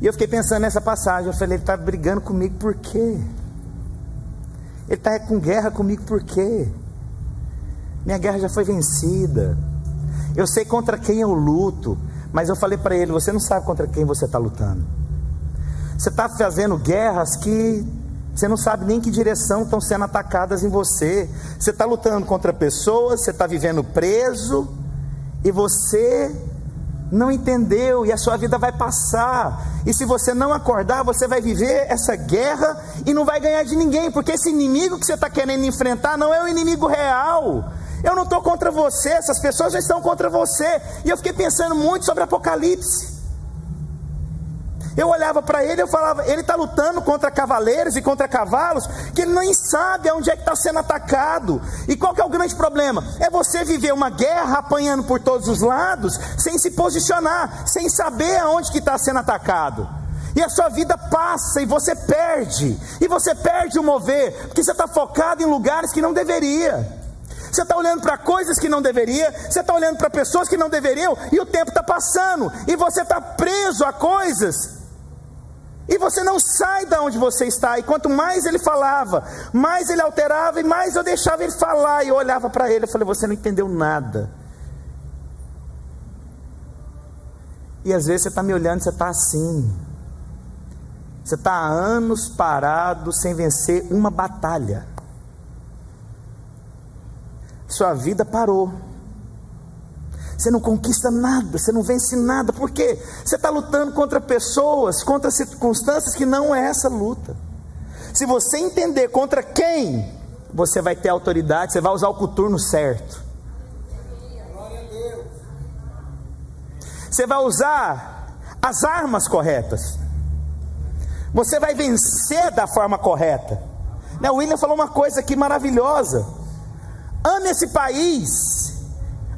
E eu fiquei pensando nessa passagem. Eu falei, ele está brigando comigo por quê? Ele está com guerra comigo por quê? Minha guerra já foi vencida. Eu sei contra quem eu luto, mas eu falei para ele: você não sabe contra quem você está lutando. Você está fazendo guerras que você não sabe nem que direção estão sendo atacadas em você. Você está lutando contra pessoas, você está vivendo preso e você não entendeu e a sua vida vai passar. E se você não acordar, você vai viver essa guerra e não vai ganhar de ninguém, porque esse inimigo que você está querendo enfrentar não é o inimigo real. Eu não estou contra você, essas pessoas já estão contra você. E eu fiquei pensando muito sobre Apocalipse. Eu olhava para ele eu falava, ele está lutando contra cavaleiros e contra cavalos, que ele nem sabe aonde é que está sendo atacado. E qual que é o grande problema? É você viver uma guerra apanhando por todos os lados, sem se posicionar, sem saber aonde que está sendo atacado. E a sua vida passa e você perde. E você perde o mover, porque você está focado em lugares que não deveria. Você está olhando para coisas que não deveria, você está olhando para pessoas que não deveriam, e o tempo está passando, e você está preso a coisas e você não sai da onde você está. E quanto mais ele falava, mais ele alterava e mais eu deixava ele falar. E eu olhava para ele e falei: Você não entendeu nada. E às vezes você está me olhando você está assim. Você está há anos parado sem vencer uma batalha. Sua vida parou. Você não conquista nada, você não vence nada. Por quê? Você está lutando contra pessoas, contra circunstâncias que não é essa luta. Se você entender contra quem, você vai ter autoridade, você vai usar o coturno certo. Você vai usar as armas corretas. Você vai vencer da forma correta. Né, o William falou uma coisa aqui maravilhosa. Ame esse país,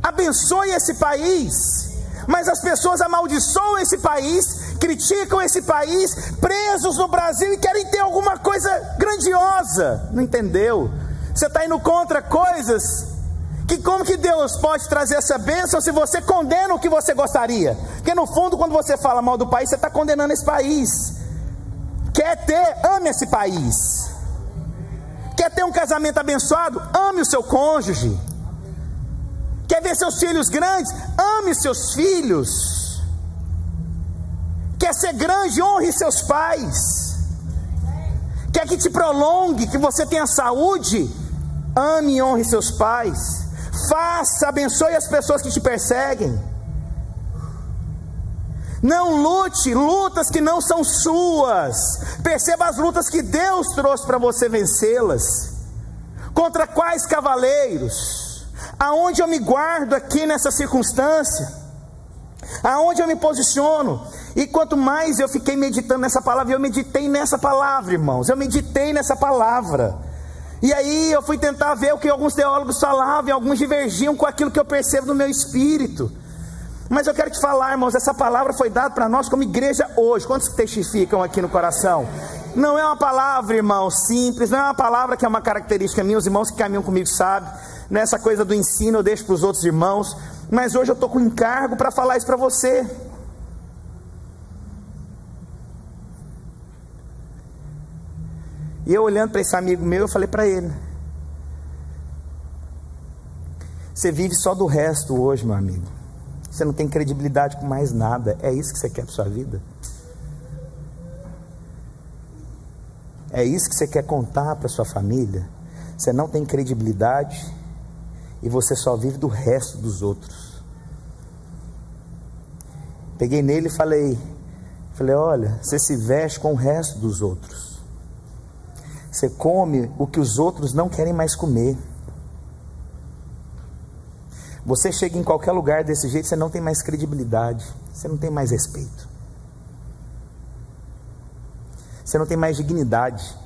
abençoe esse país, mas as pessoas amaldiçoam esse país, criticam esse país, presos no Brasil e querem ter alguma coisa grandiosa. Não entendeu? Você está indo contra coisas que como que Deus pode trazer essa bênção se você condena o que você gostaria? Porque no fundo, quando você fala mal do país, você está condenando esse país. Quer ter, ame esse país. Quer ter um casamento abençoado? Ame o seu cônjuge. Ver seus filhos grandes? Ame seus filhos. Quer ser grande? Honre seus pais. Quer que te prolongue, que você tenha saúde? Ame e honre seus pais. Faça, abençoe as pessoas que te perseguem. Não lute lutas que não são suas. Perceba as lutas que Deus trouxe para você vencê-las. Contra quais cavaleiros? Aonde eu me guardo aqui nessa circunstância? Aonde eu me posiciono? E quanto mais eu fiquei meditando nessa palavra, eu meditei nessa palavra, irmãos. Eu meditei nessa palavra. E aí eu fui tentar ver o que alguns teólogos falavam, e alguns divergiam com aquilo que eu percebo no meu espírito. Mas eu quero te falar, irmãos, essa palavra foi dada para nós como igreja hoje. Quantos testificam aqui no coração? Não é uma palavra, irmão, simples, não é uma palavra que é uma característica minha, os irmãos que caminham comigo sabem. Nessa coisa do ensino eu deixo para os outros irmãos. Mas hoje eu estou com encargo para falar isso para você. E eu olhando para esse amigo meu, eu falei para ele: Você vive só do resto hoje, meu amigo. Você não tem credibilidade com mais nada. É isso que você quer para sua vida? É isso que você quer contar para sua família? Você não tem credibilidade e você só vive do resto dos outros. Peguei nele e falei, falei, olha, você se veste com o resto dos outros. Você come o que os outros não querem mais comer. Você chega em qualquer lugar desse jeito, você não tem mais credibilidade, você não tem mais respeito, você não tem mais dignidade.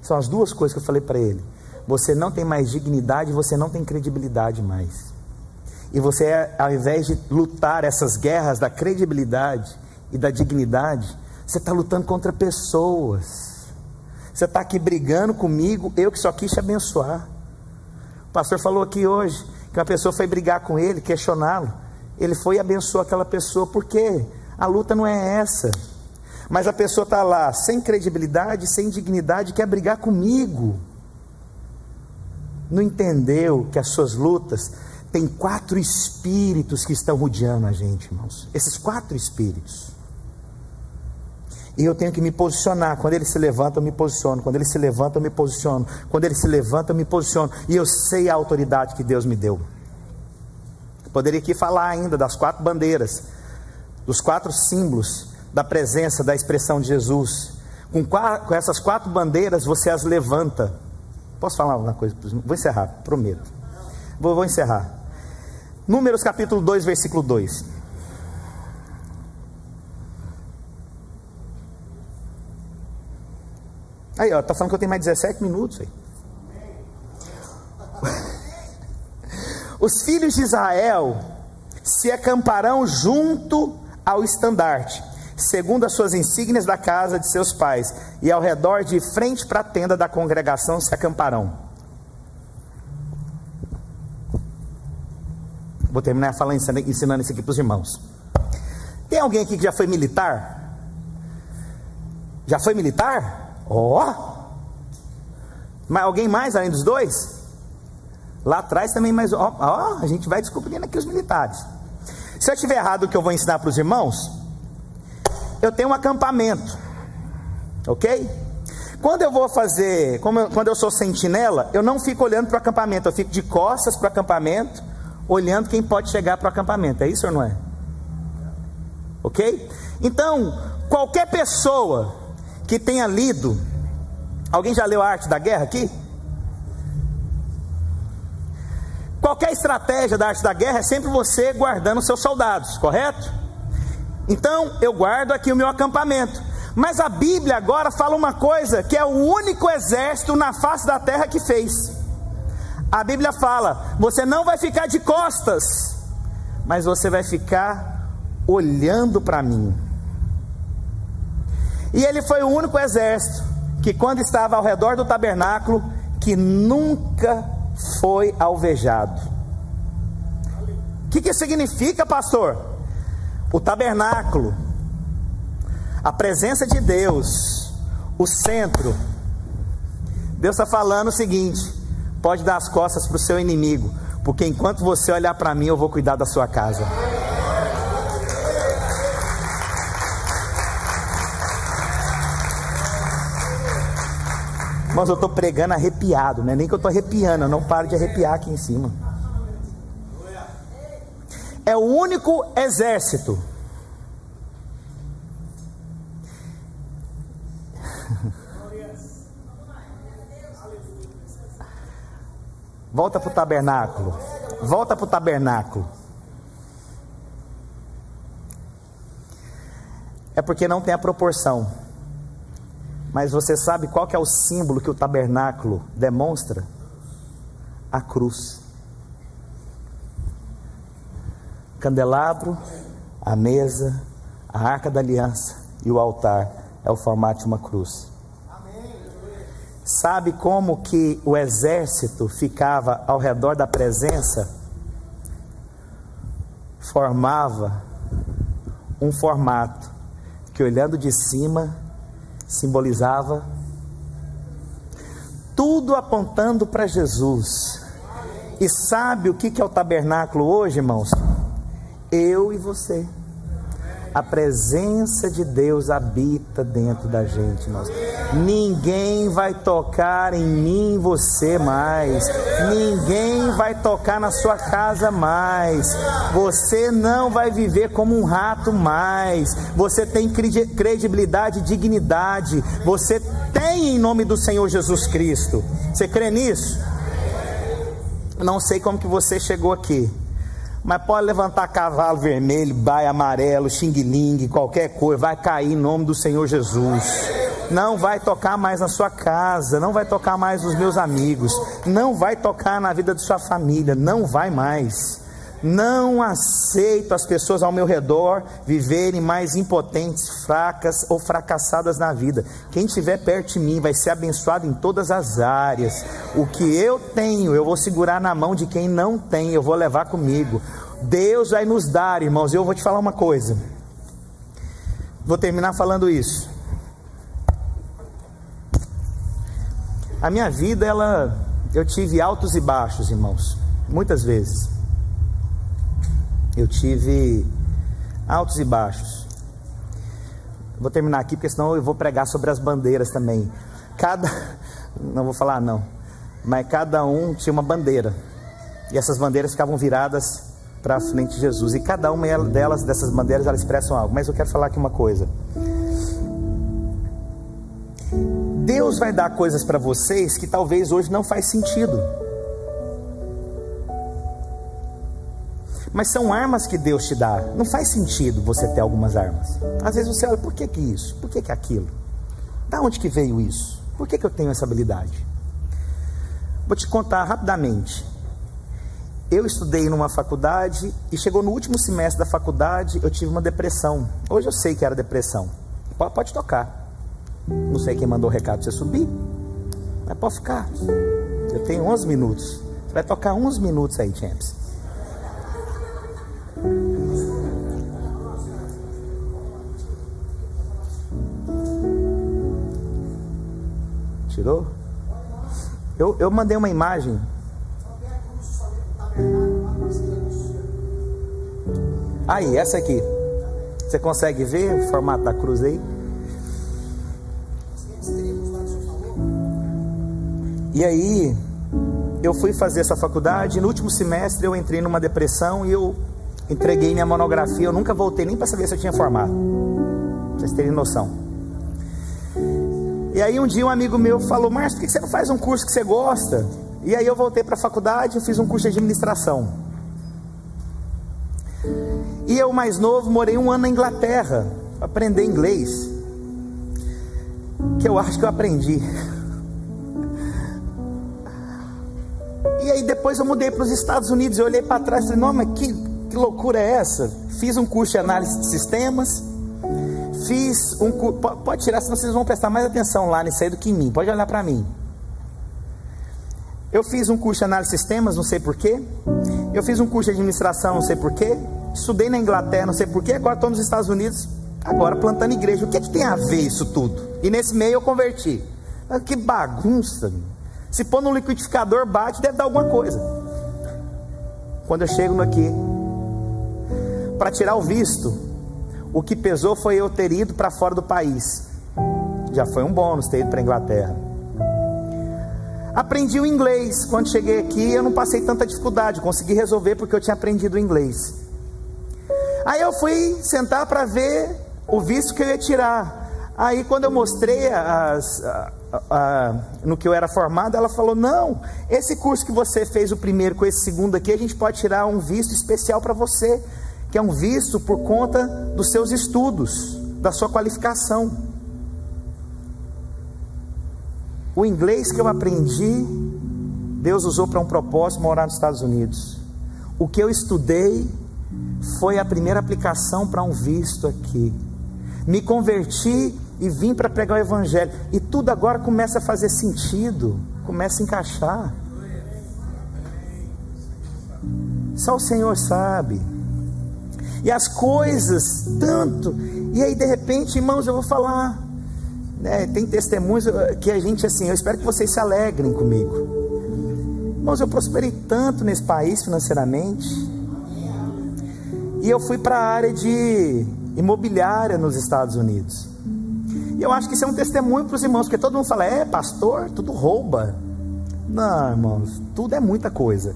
São as duas coisas que eu falei para ele. Você não tem mais dignidade, você não tem credibilidade mais. E você, ao invés de lutar essas guerras da credibilidade e da dignidade, você está lutando contra pessoas. Você está aqui brigando comigo, eu que só quis te abençoar pastor falou aqui hoje que uma pessoa foi brigar com ele, questioná-lo. Ele foi e abençoou aquela pessoa, porque a luta não é essa. Mas a pessoa está lá sem credibilidade, sem dignidade, quer brigar comigo. Não entendeu que as suas lutas têm quatro espíritos que estão rodeando a gente, irmãos. Esses quatro espíritos. E eu tenho que me posicionar. Quando ele se levanta, eu me posiciono. Quando ele se levanta, eu me posiciono. Quando ele se levanta, eu me posiciono. E eu sei a autoridade que Deus me deu. Poderia aqui falar ainda das quatro bandeiras, dos quatro símbolos da presença, da expressão de Jesus. Com, essas quatro bandeiras, você as levanta. Posso falar uma coisa? Vou encerrar, prometo. Vou, vou encerrar. Números capítulo 2, versículo 2. Aí, ó, tá falando que eu tenho mais 17 minutos aí. Os filhos de Israel se acamparão junto ao estandarte, segundo as suas insígnias da casa de seus pais, e ao redor de frente para a tenda da congregação se acamparão. Vou terminar falando, ensinando isso aqui para os irmãos. Tem alguém aqui que já foi militar? Já foi militar? Ó! Oh. Mas alguém mais além dos dois? Lá atrás também mais. Ó, oh, a gente vai descobrindo aqui os militares. Se eu estiver errado o que eu vou ensinar para os irmãos, eu tenho um acampamento. Ok? Quando eu vou fazer, eu, quando eu sou sentinela, eu não fico olhando para o acampamento, eu fico de costas para o acampamento, olhando quem pode chegar para o acampamento. É isso ou não é? Ok? Então, qualquer pessoa que tenha lido. Alguém já leu a arte da guerra aqui? Qualquer estratégia da arte da guerra é sempre você guardando seus soldados, correto? Então eu guardo aqui o meu acampamento. Mas a Bíblia agora fala uma coisa que é o único exército na face da terra que fez. A Bíblia fala: você não vai ficar de costas, mas você vai ficar olhando para mim. E ele foi o único exército que, quando estava ao redor do tabernáculo, que nunca foi alvejado. O que, que significa, pastor? O tabernáculo, a presença de Deus, o centro. Deus está falando o seguinte: pode dar as costas para o seu inimigo, porque enquanto você olhar para mim, eu vou cuidar da sua casa. Mas eu estou pregando arrepiado, não é nem que eu estou arrepiando, eu não paro de arrepiar aqui em cima. É o único exército Volta para o tabernáculo. Volta para o tabernáculo. É porque não tem a proporção. Mas você sabe qual é o símbolo que o tabernáculo demonstra? A cruz. Candelabro, a mesa, a arca da aliança e o altar é o formato de uma cruz. Sabe como que o exército ficava ao redor da presença? Formava um formato que olhando de cima simbolizava tudo apontando para Jesus. E sabe o que é o tabernáculo hoje, irmãos? Eu e você. A presença de Deus habita dentro da gente, nós. Ninguém vai tocar em mim, você mais. Ninguém vai tocar na sua casa mais. Você não vai viver como um rato mais. Você tem credibilidade e dignidade. Você tem em nome do Senhor Jesus Cristo. Você crê nisso? Não sei como que você chegou aqui. Mas pode levantar cavalo vermelho, baia amarelo, xing-ling, qualquer coisa, vai cair em nome do Senhor Jesus. Não vai tocar mais na sua casa, não vai tocar mais nos meus amigos, não vai tocar na vida de sua família, não vai mais. Não aceito as pessoas ao meu redor viverem mais impotentes, fracas ou fracassadas na vida. Quem estiver perto de mim vai ser abençoado em todas as áreas. O que eu tenho, eu vou segurar na mão de quem não tem, eu vou levar comigo. Deus vai nos dar, irmãos. Eu vou te falar uma coisa. Vou terminar falando isso. A minha vida, ela, eu tive altos e baixos, irmãos, muitas vezes eu tive altos e baixos. Vou terminar aqui, porque senão eu vou pregar sobre as bandeiras também. Cada. Não vou falar, não. Mas cada um tinha uma bandeira. E essas bandeiras ficavam viradas para frente de Jesus. E cada uma delas, dessas bandeiras, elas expressam algo. Mas eu quero falar aqui uma coisa. Deus vai dar coisas para vocês que talvez hoje não faz sentido. Mas são armas que Deus te dá. Não faz sentido você ter algumas armas. Às vezes você olha, por que, que isso? Por que, que aquilo? Da onde que veio isso? Por que, que eu tenho essa habilidade? Vou te contar rapidamente. Eu estudei numa faculdade e chegou no último semestre da faculdade, eu tive uma depressão. Hoje eu sei que era depressão. Pode, tocar. Não sei quem mandou o recado para você subir, mas pode ficar. Eu tenho 11 minutos. Você vai tocar 11 minutos aí, Champs. Tirou? Eu, eu mandei uma imagem. Aí, essa aqui. Você consegue ver o formato da cruz aí? E aí, eu fui fazer essa faculdade. No último semestre, eu entrei numa depressão e eu entreguei minha monografia. Eu nunca voltei nem para saber se eu tinha formado. Pra vocês terem noção. E aí um dia um amigo meu falou: Márcio, por que você não faz um curso que você gosta? E aí eu voltei para a faculdade e fiz um curso de administração. E eu, mais novo, morei um ano na Inglaterra, aprender inglês. Que eu acho que eu aprendi. E aí depois eu mudei para os Estados Unidos. Eu olhei para trás e falei: Não, mas que, que loucura é essa? Fiz um curso de análise de sistemas. Fiz um curso. Pode tirar, senão vocês vão prestar mais atenção lá nisso aí do que em mim. Pode olhar para mim. Eu fiz um curso de análise de sistemas, não sei porquê. Eu fiz um curso de administração, não sei porquê. Estudei na Inglaterra, não sei porquê. Agora estou nos Estados Unidos, agora plantando igreja. O que, é que tem a ver isso tudo? E nesse meio eu converti. Ah, que bagunça. Se pôr no liquidificador, bate, deve dar alguma coisa. Quando eu chego aqui, para tirar o visto, o que pesou foi eu ter ido para fora do país. Já foi um bônus ter ido para a Inglaterra. Aprendi o inglês. Quando cheguei aqui, eu não passei tanta dificuldade, consegui resolver porque eu tinha aprendido o inglês. Aí eu fui sentar para ver o visto que eu ia tirar. Aí quando eu mostrei as, a, a, no que eu era formado, ela falou: Não, esse curso que você fez, o primeiro com esse segundo aqui, a gente pode tirar um visto especial para você, que é um visto por conta dos seus estudos, da sua qualificação. O inglês que eu aprendi, Deus usou para um propósito morar nos Estados Unidos. O que eu estudei foi a primeira aplicação para um visto aqui. Me converti e vim para pregar o Evangelho. E tudo agora começa a fazer sentido, começa a encaixar. Só o Senhor sabe. E as coisas, tanto. E aí, de repente, irmãos, eu vou falar. Né, tem testemunhos eh, que a gente, assim, eu espero que vocês se alegrem comigo. Irmãos, eu prosperei tanto nesse país financeiramente. E eu fui para a área de imobiliária nos Estados Unidos. E eu acho que isso é um testemunho para os irmãos, porque todo mundo fala, é pastor, tudo rouba. Não, irmãos, tudo é muita coisa.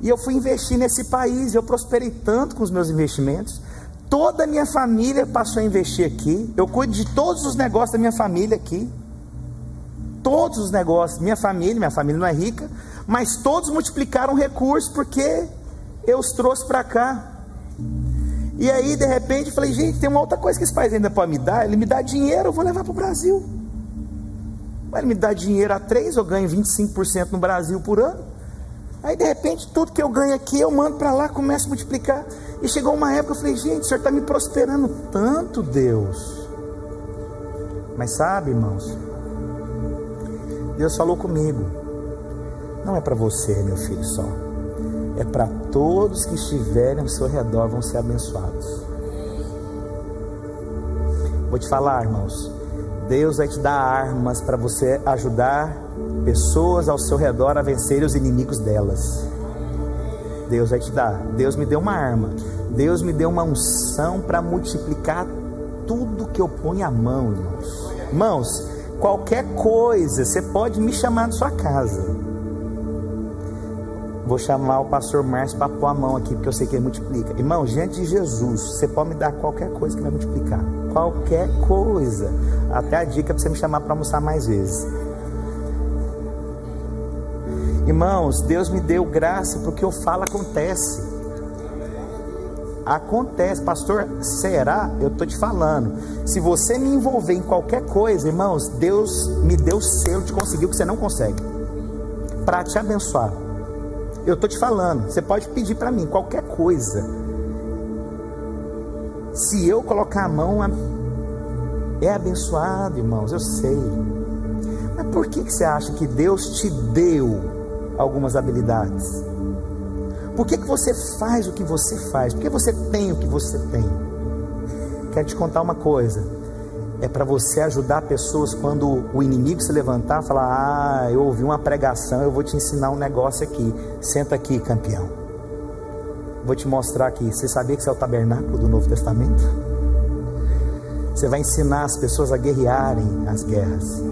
E eu fui investir nesse país, eu prosperei tanto com os meus investimentos. Toda a minha família passou a investir aqui. Eu cuido de todos os negócios da minha família aqui. Todos os negócios, minha família, minha família não é rica, mas todos multiplicaram recursos porque eu os trouxe para cá. E aí, de repente, falei, gente, tem uma outra coisa que esse país ainda pode me dar. Ele me dá dinheiro, eu vou levar para o Brasil. Mas ele me dá dinheiro a três, eu ganho 25% no Brasil por ano. Aí, de repente, tudo que eu ganho aqui, eu mando para lá, começo a multiplicar. E chegou uma época, eu falei, gente, o Senhor está me prosperando tanto, Deus. Mas sabe, irmãos, Deus falou comigo. Não é para você, meu filho, só. É para todos que estiverem ao seu redor vão ser abençoados. Vou te falar, irmãos. Deus vai te dar armas para você ajudar pessoas ao seu redor a vencerem os inimigos delas. Deus vai te dar. Deus me deu uma arma. Deus me deu uma unção para multiplicar tudo que eu ponho a mão, irmãos. Irmãos, qualquer coisa, você pode me chamar na sua casa. Vou chamar o pastor Márcio para pôr a mão aqui, porque eu sei que ele multiplica. Irmão, diante de Jesus, você pode me dar qualquer coisa que vai multiplicar. Qualquer coisa. Até a dica para você me chamar para almoçar mais vezes. Irmãos, Deus me deu graça porque eu falo acontece. Acontece, pastor, será? Eu estou te falando. Se você me envolver em qualquer coisa, irmãos, Deus me deu o selo de conseguir o que você não consegue para te abençoar. Eu estou te falando, você pode pedir para mim qualquer coisa. Se eu colocar a mão, é abençoado, irmãos, eu sei. Mas por que, que você acha que Deus te deu algumas habilidades? Por que, que você faz o que você faz? Por que você tem o que você tem? Quero te contar uma coisa. É para você ajudar pessoas quando o inimigo se levantar, falar: Ah, eu ouvi uma pregação, eu vou te ensinar um negócio aqui. Senta aqui, campeão. Vou te mostrar aqui. Você sabia que você é o tabernáculo do Novo Testamento? Você vai ensinar as pessoas a guerrearem as guerras.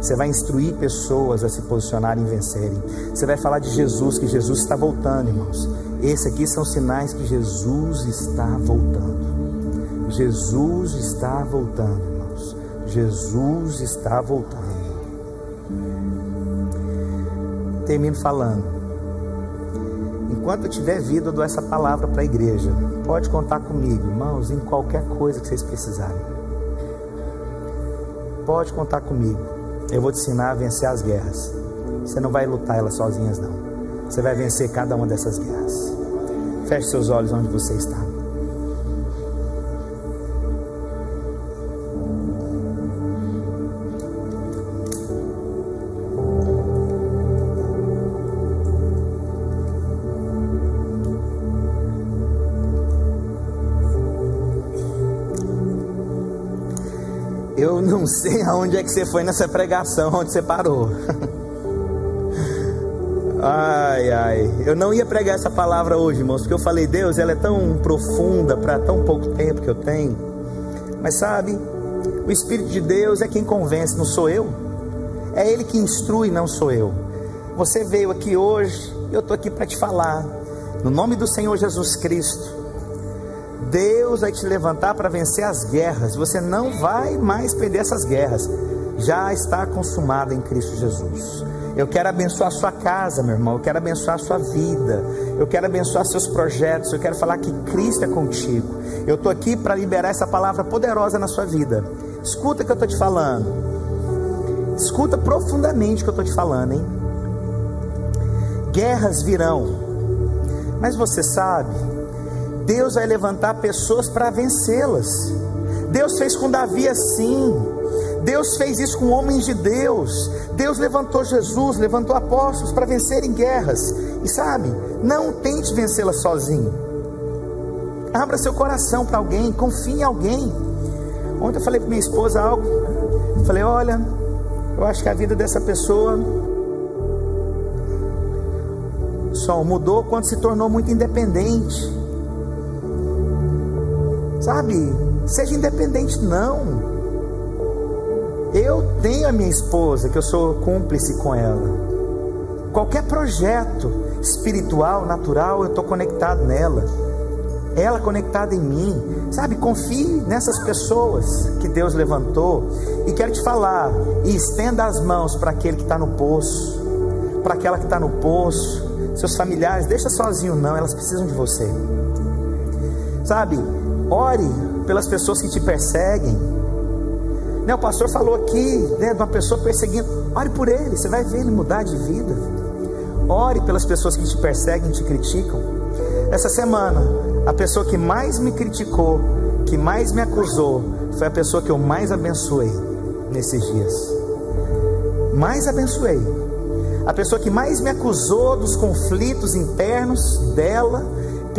Você vai instruir pessoas a se posicionarem e vencerem. Você vai falar de Jesus, que Jesus está voltando, irmãos. Esse aqui são sinais que Jesus está voltando. Jesus está voltando. Jesus está voltando. Termino falando. Enquanto eu tiver vida, eu dou essa palavra para a igreja. Pode contar comigo, irmãos, em qualquer coisa que vocês precisarem. Pode contar comigo. Eu vou te ensinar a vencer as guerras. Você não vai lutar elas sozinhas, não. Você vai vencer cada uma dessas guerras. Feche seus olhos onde você está. Não sei aonde é que você foi nessa pregação, onde você parou. Ai, ai, eu não ia pregar essa palavra hoje, irmãos, porque eu falei, Deus, ela é tão profunda para tão pouco tempo que eu tenho. Mas sabe, o Espírito de Deus é quem convence, não sou eu. É Ele que instrui, não sou eu. Você veio aqui hoje, eu estou aqui para te falar, no nome do Senhor Jesus Cristo, Deus vai te levantar para vencer as guerras. Você não vai mais perder essas guerras. Já está consumada em Cristo Jesus. Eu quero abençoar a sua casa, meu irmão. Eu quero abençoar a sua vida. Eu quero abençoar seus projetos. Eu quero falar que Cristo é contigo. Eu estou aqui para liberar essa palavra poderosa na sua vida. Escuta o que eu estou te falando. Escuta profundamente o que eu estou te falando, hein? Guerras virão. Mas você sabe Deus vai levantar pessoas para vencê-las. Deus fez com Davi assim. Deus fez isso com homens de Deus. Deus levantou Jesus, levantou apóstolos para vencerem guerras. E sabe, não tente vencê-las sozinho. Abra seu coração para alguém, confie em alguém. Ontem eu falei para minha esposa algo. Falei: Olha, eu acho que a vida dessa pessoa só mudou quando se tornou muito independente. Sabe? Seja independente, não. Eu tenho a minha esposa, que eu sou cúmplice com ela. Qualquer projeto espiritual, natural, eu estou conectado nela. Ela conectada em mim. Sabe? Confie nessas pessoas que Deus levantou. E quero te falar: e estenda as mãos para aquele que está no poço, para aquela que está no poço. Seus familiares, deixa sozinho, não, elas precisam de você. Sabe? Ore pelas pessoas que te perseguem. Né, o pastor falou aqui né, de uma pessoa perseguindo. Ore por ele, você vai ver ele mudar de vida. Ore pelas pessoas que te perseguem, te criticam. Essa semana, a pessoa que mais me criticou, que mais me acusou, foi a pessoa que eu mais abençoei nesses dias. Mais abençoei. A pessoa que mais me acusou dos conflitos internos dela,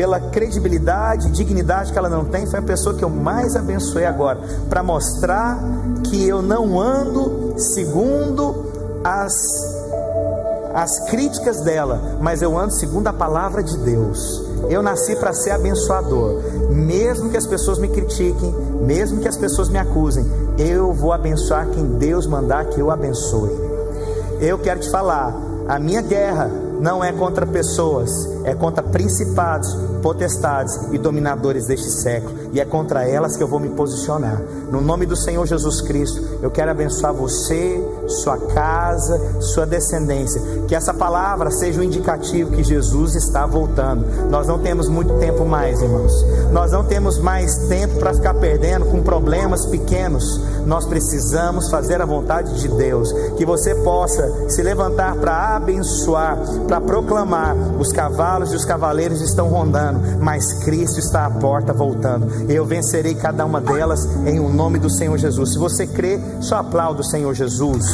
pela credibilidade e dignidade que ela não tem, foi a pessoa que eu mais abençoei agora, para mostrar que eu não ando segundo as, as críticas dela, mas eu ando segundo a palavra de Deus. Eu nasci para ser abençoador, mesmo que as pessoas me critiquem, mesmo que as pessoas me acusem, eu vou abençoar quem Deus mandar que eu abençoe. Eu quero te falar, a minha guerra não é contra pessoas, é contra principados, potestades e dominadores deste século, e é contra elas que eu vou me posicionar. No nome do Senhor Jesus Cristo, eu quero abençoar você, sua casa, sua descendência. Que essa palavra seja um indicativo que Jesus está voltando. Nós não temos muito tempo mais, irmãos. Nós não temos mais tempo para ficar perdendo com problemas pequenos. Nós precisamos fazer a vontade de Deus. Que você possa se levantar para abençoar, para proclamar: os cavalos e os cavaleiros estão rondando, mas Cristo está à porta voltando. Eu vencerei cada uma delas em o um nome do Senhor Jesus. Se você crê, só aplauda o Senhor Jesus.